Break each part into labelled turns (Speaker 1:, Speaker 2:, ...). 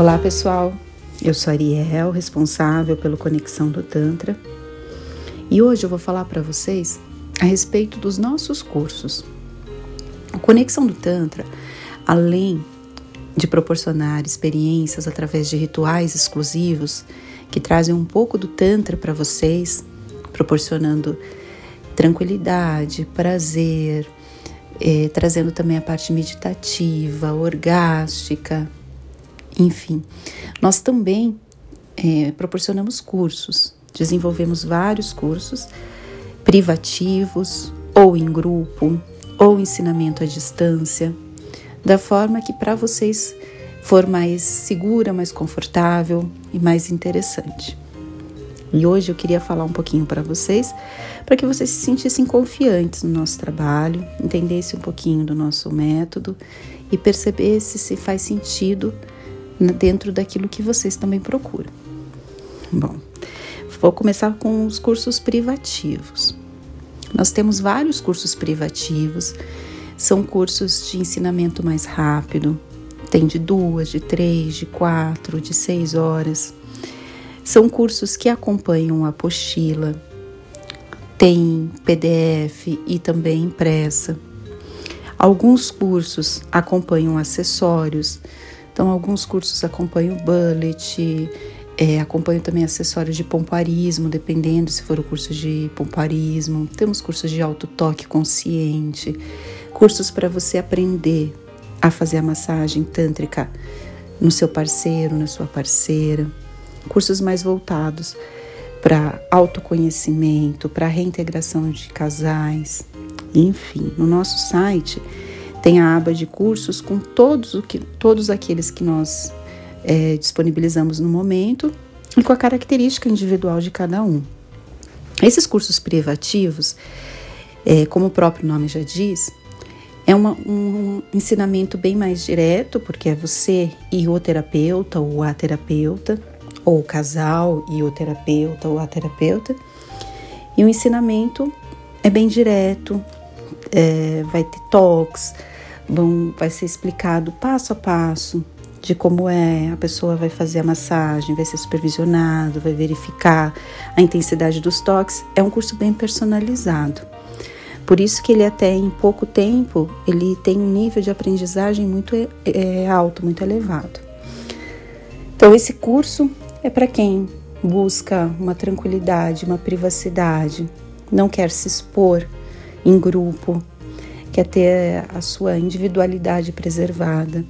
Speaker 1: Olá pessoal, eu sou Ariel, responsável pelo Conexão do Tantra, e hoje eu vou falar para vocês a respeito dos nossos cursos. A Conexão do Tantra, além de proporcionar experiências através de rituais exclusivos que trazem um pouco do Tantra para vocês, proporcionando tranquilidade, prazer, eh, trazendo também a parte meditativa, orgástica, enfim, nós também é, proporcionamos cursos, desenvolvemos vários cursos privativos ou em grupo ou ensinamento à distância, da forma que para vocês for mais segura, mais confortável e mais interessante. E hoje eu queria falar um pouquinho para vocês, para que vocês se sentissem confiantes no nosso trabalho, entendessem um pouquinho do nosso método e percebessem se faz sentido dentro daquilo que vocês também procuram. Bom, vou começar com os cursos privativos. Nós temos vários cursos privativos, são cursos de ensinamento mais rápido, tem de duas, de três, de quatro, de seis horas. São cursos que acompanham a apostila, tem PDF e também impressa. Alguns cursos acompanham acessórios, então, alguns cursos acompanham bullet, é, também acessórios de pomparismo, dependendo se for o curso de pomparismo. Temos cursos de autotoque consciente, cursos para você aprender a fazer a massagem tântrica no seu parceiro, na sua parceira. Cursos mais voltados para autoconhecimento, para reintegração de casais. Enfim, no nosso site tem a aba de cursos com todos, o que, todos aqueles que nós é, disponibilizamos no momento e com a característica individual de cada um. Esses cursos privativos, é, como o próprio nome já diz, é uma, um ensinamento bem mais direto, porque é você e o terapeuta ou a terapeuta, ou o casal e o terapeuta ou a terapeuta. E o ensinamento é bem direto, é, vai ter talks, vão, vai ser explicado passo a passo de como é, a pessoa vai fazer a massagem, vai ser supervisionado, vai verificar a intensidade dos toques. É um curso bem personalizado. Por isso que ele até em pouco tempo ele tem um nível de aprendizagem muito é, alto, muito elevado. Então esse curso é para quem busca uma tranquilidade, uma privacidade, não quer se expor em grupo, quer ter a sua individualidade preservada.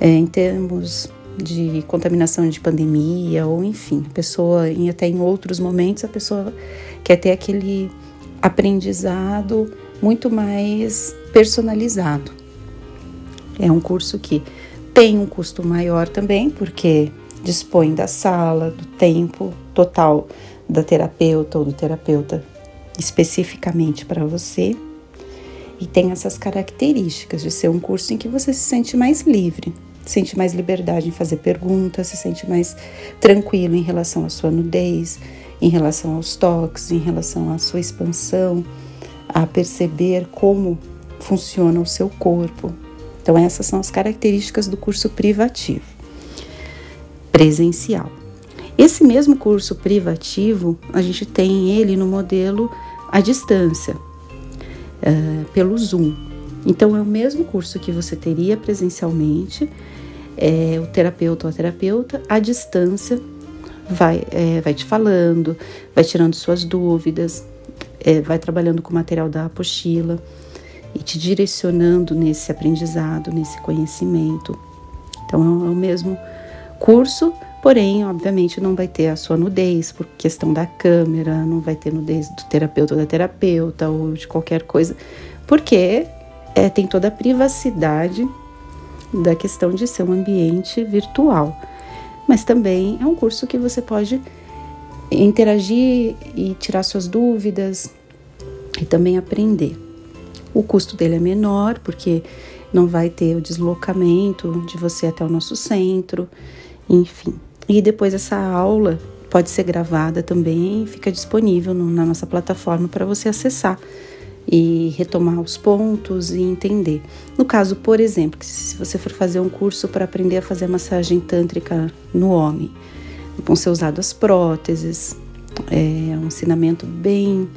Speaker 1: É, em termos de contaminação de pandemia, ou enfim, a pessoa, e até em outros momentos, a pessoa quer ter aquele aprendizado muito mais personalizado. É um curso que tem um custo maior também, porque dispõe da sala, do tempo total da terapeuta ou do terapeuta especificamente para você e tem essas características de ser um curso em que você se sente mais livre, sente mais liberdade em fazer perguntas, se sente mais tranquilo em relação à sua nudez, em relação aos toques, em relação à sua expansão, a perceber como funciona o seu corpo. Então, essas são as características do curso privativo. Presencial. Esse mesmo curso privativo, a gente tem ele no modelo à distância, uh, pelo Zoom. Então, é o mesmo curso que você teria presencialmente, é, o terapeuta ou a terapeuta, à distância, vai, é, vai te falando, vai tirando suas dúvidas, é, vai trabalhando com o material da apostila e te direcionando nesse aprendizado, nesse conhecimento. Então, é o mesmo curso, Porém, obviamente, não vai ter a sua nudez por questão da câmera, não vai ter nudez do terapeuta ou da terapeuta ou de qualquer coisa, porque é, tem toda a privacidade da questão de ser um ambiente virtual. Mas também é um curso que você pode interagir e tirar suas dúvidas e também aprender. O custo dele é menor, porque não vai ter o deslocamento de você até o nosso centro, enfim. E depois essa aula pode ser gravada também fica disponível no, na nossa plataforma para você acessar e retomar os pontos e entender. No caso, por exemplo, se você for fazer um curso para aprender a fazer massagem tântrica no homem, vão ser usadas próteses, é um ensinamento bem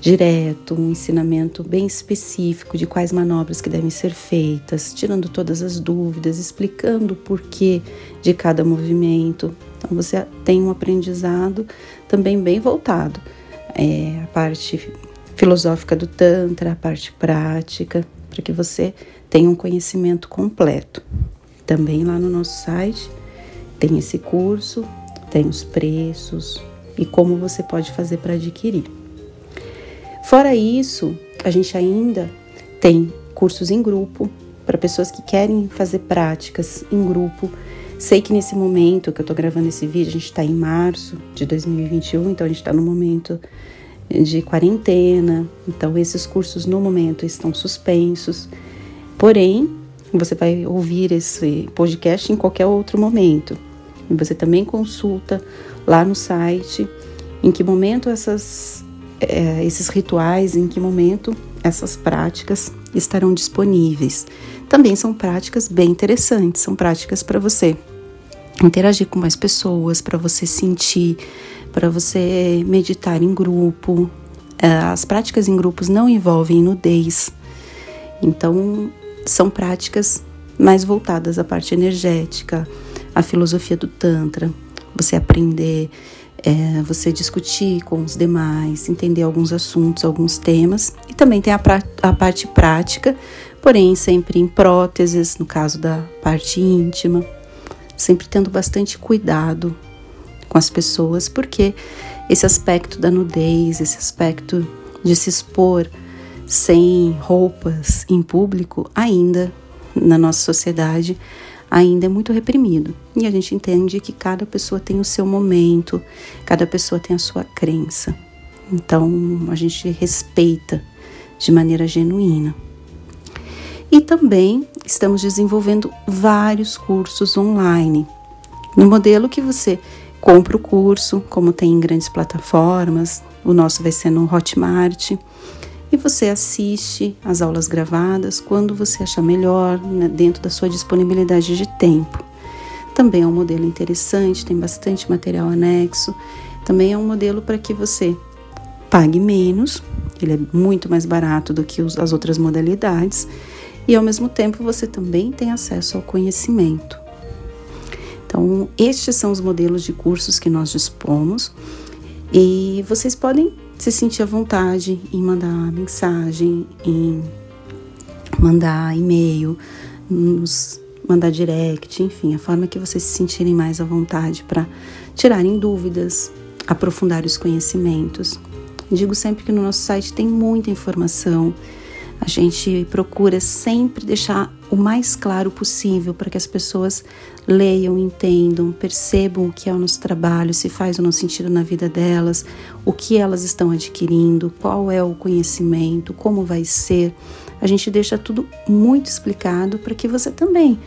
Speaker 1: direto, um ensinamento bem específico de quais manobras que devem ser feitas, tirando todas as dúvidas, explicando o porquê de cada movimento. Então você tem um aprendizado também bem voltado. É, a parte filosófica do Tantra, a parte prática, para que você tenha um conhecimento completo. Também lá no nosso site tem esse curso, tem os preços e como você pode fazer para adquirir. Fora isso, a gente ainda tem cursos em grupo para pessoas que querem fazer práticas em grupo. Sei que nesse momento que eu estou gravando esse vídeo, a gente está em março de 2021, então a gente está no momento de quarentena, então esses cursos no momento estão suspensos. Porém, você vai ouvir esse podcast em qualquer outro momento. Você também consulta lá no site em que momento essas, é, esses rituais, em que momento essas práticas estarão disponíveis. Também são práticas bem interessantes, são práticas para você interagir com mais pessoas, para você sentir para você meditar em grupo. É, as práticas em grupos não envolvem nudez, então são práticas mais voltadas à parte energética, à filosofia do Tantra. Você aprender, é, você discutir com os demais, entender alguns assuntos, alguns temas. E também tem a, a parte prática, porém sempre em próteses, no caso da parte íntima, sempre tendo bastante cuidado com as pessoas, porque esse aspecto da nudez, esse aspecto de se expor sem roupas em público, ainda na nossa sociedade, ainda é muito reprimido. E a gente entende que cada pessoa tem o seu momento, cada pessoa tem a sua crença. Então a gente respeita de maneira genuína. E também estamos desenvolvendo vários cursos online, no modelo que você compra o curso, como tem em grandes plataformas, o nosso vai ser no Hotmart, e você assiste as aulas gravadas quando você achar melhor, né, dentro da sua disponibilidade de tempo. Também é um modelo interessante, tem bastante material anexo. Também é um modelo para que você pague menos, ele é muito mais barato do que as outras modalidades, e ao mesmo tempo você também tem acesso ao conhecimento. Então, estes são os modelos de cursos que nós dispomos e vocês podem se sentir à vontade em mandar mensagem, em mandar e-mail, nos mandar direct, enfim, a forma que vocês se sentirem mais à vontade para tirarem dúvidas, aprofundar os conhecimentos. Digo sempre que no nosso site tem muita informação. A gente procura sempre deixar o mais claro possível para que as pessoas leiam, entendam, percebam o que é o nosso trabalho, se faz ou não sentido na vida delas, o que elas estão adquirindo, qual é o conhecimento, como vai ser. A gente deixa tudo muito explicado para que você também,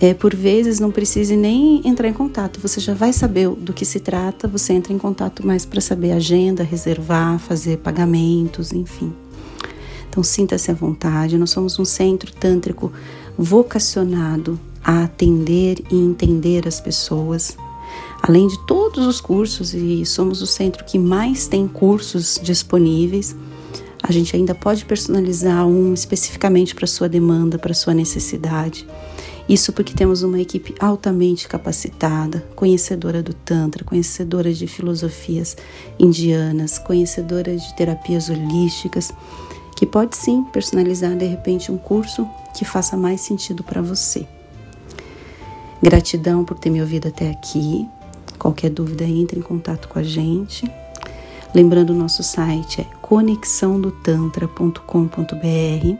Speaker 1: é, por vezes, não precise nem entrar em contato. Você já vai saber do que se trata, você entra em contato mais para saber agenda, reservar, fazer pagamentos, enfim. Então sinta-se à vontade. Nós somos um centro tântrico vocacionado a atender e entender as pessoas. Além de todos os cursos, e somos o centro que mais tem cursos disponíveis, a gente ainda pode personalizar um especificamente para sua demanda, para sua necessidade. Isso porque temos uma equipe altamente capacitada, conhecedora do Tantra, conhecedora de filosofias indianas, conhecedora de terapias holísticas que pode sim personalizar de repente um curso que faça mais sentido para você. Gratidão por ter me ouvido até aqui. Qualquer dúvida, entre em contato com a gente. Lembrando, nosso site é conexãodotantra.com.br.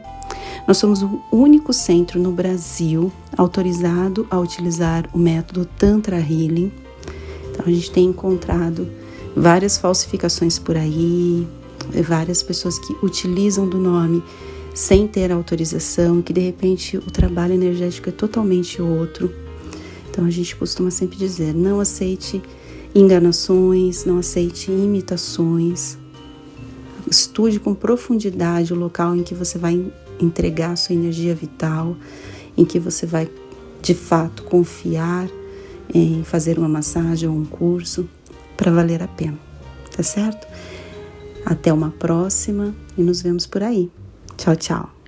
Speaker 1: Nós somos o único centro no Brasil autorizado a utilizar o método Tantra Healing. Então, a gente tem encontrado várias falsificações por aí, várias pessoas que utilizam do nome sem ter autorização, que de repente o trabalho energético é totalmente outro. Então a gente costuma sempre dizer: não aceite enganações, não aceite imitações. Estude com profundidade o local em que você vai entregar sua energia vital, em que você vai de fato confiar em fazer uma massagem ou um curso para valer a pena, tá certo? Até uma próxima e nos vemos por aí. Tchau, tchau.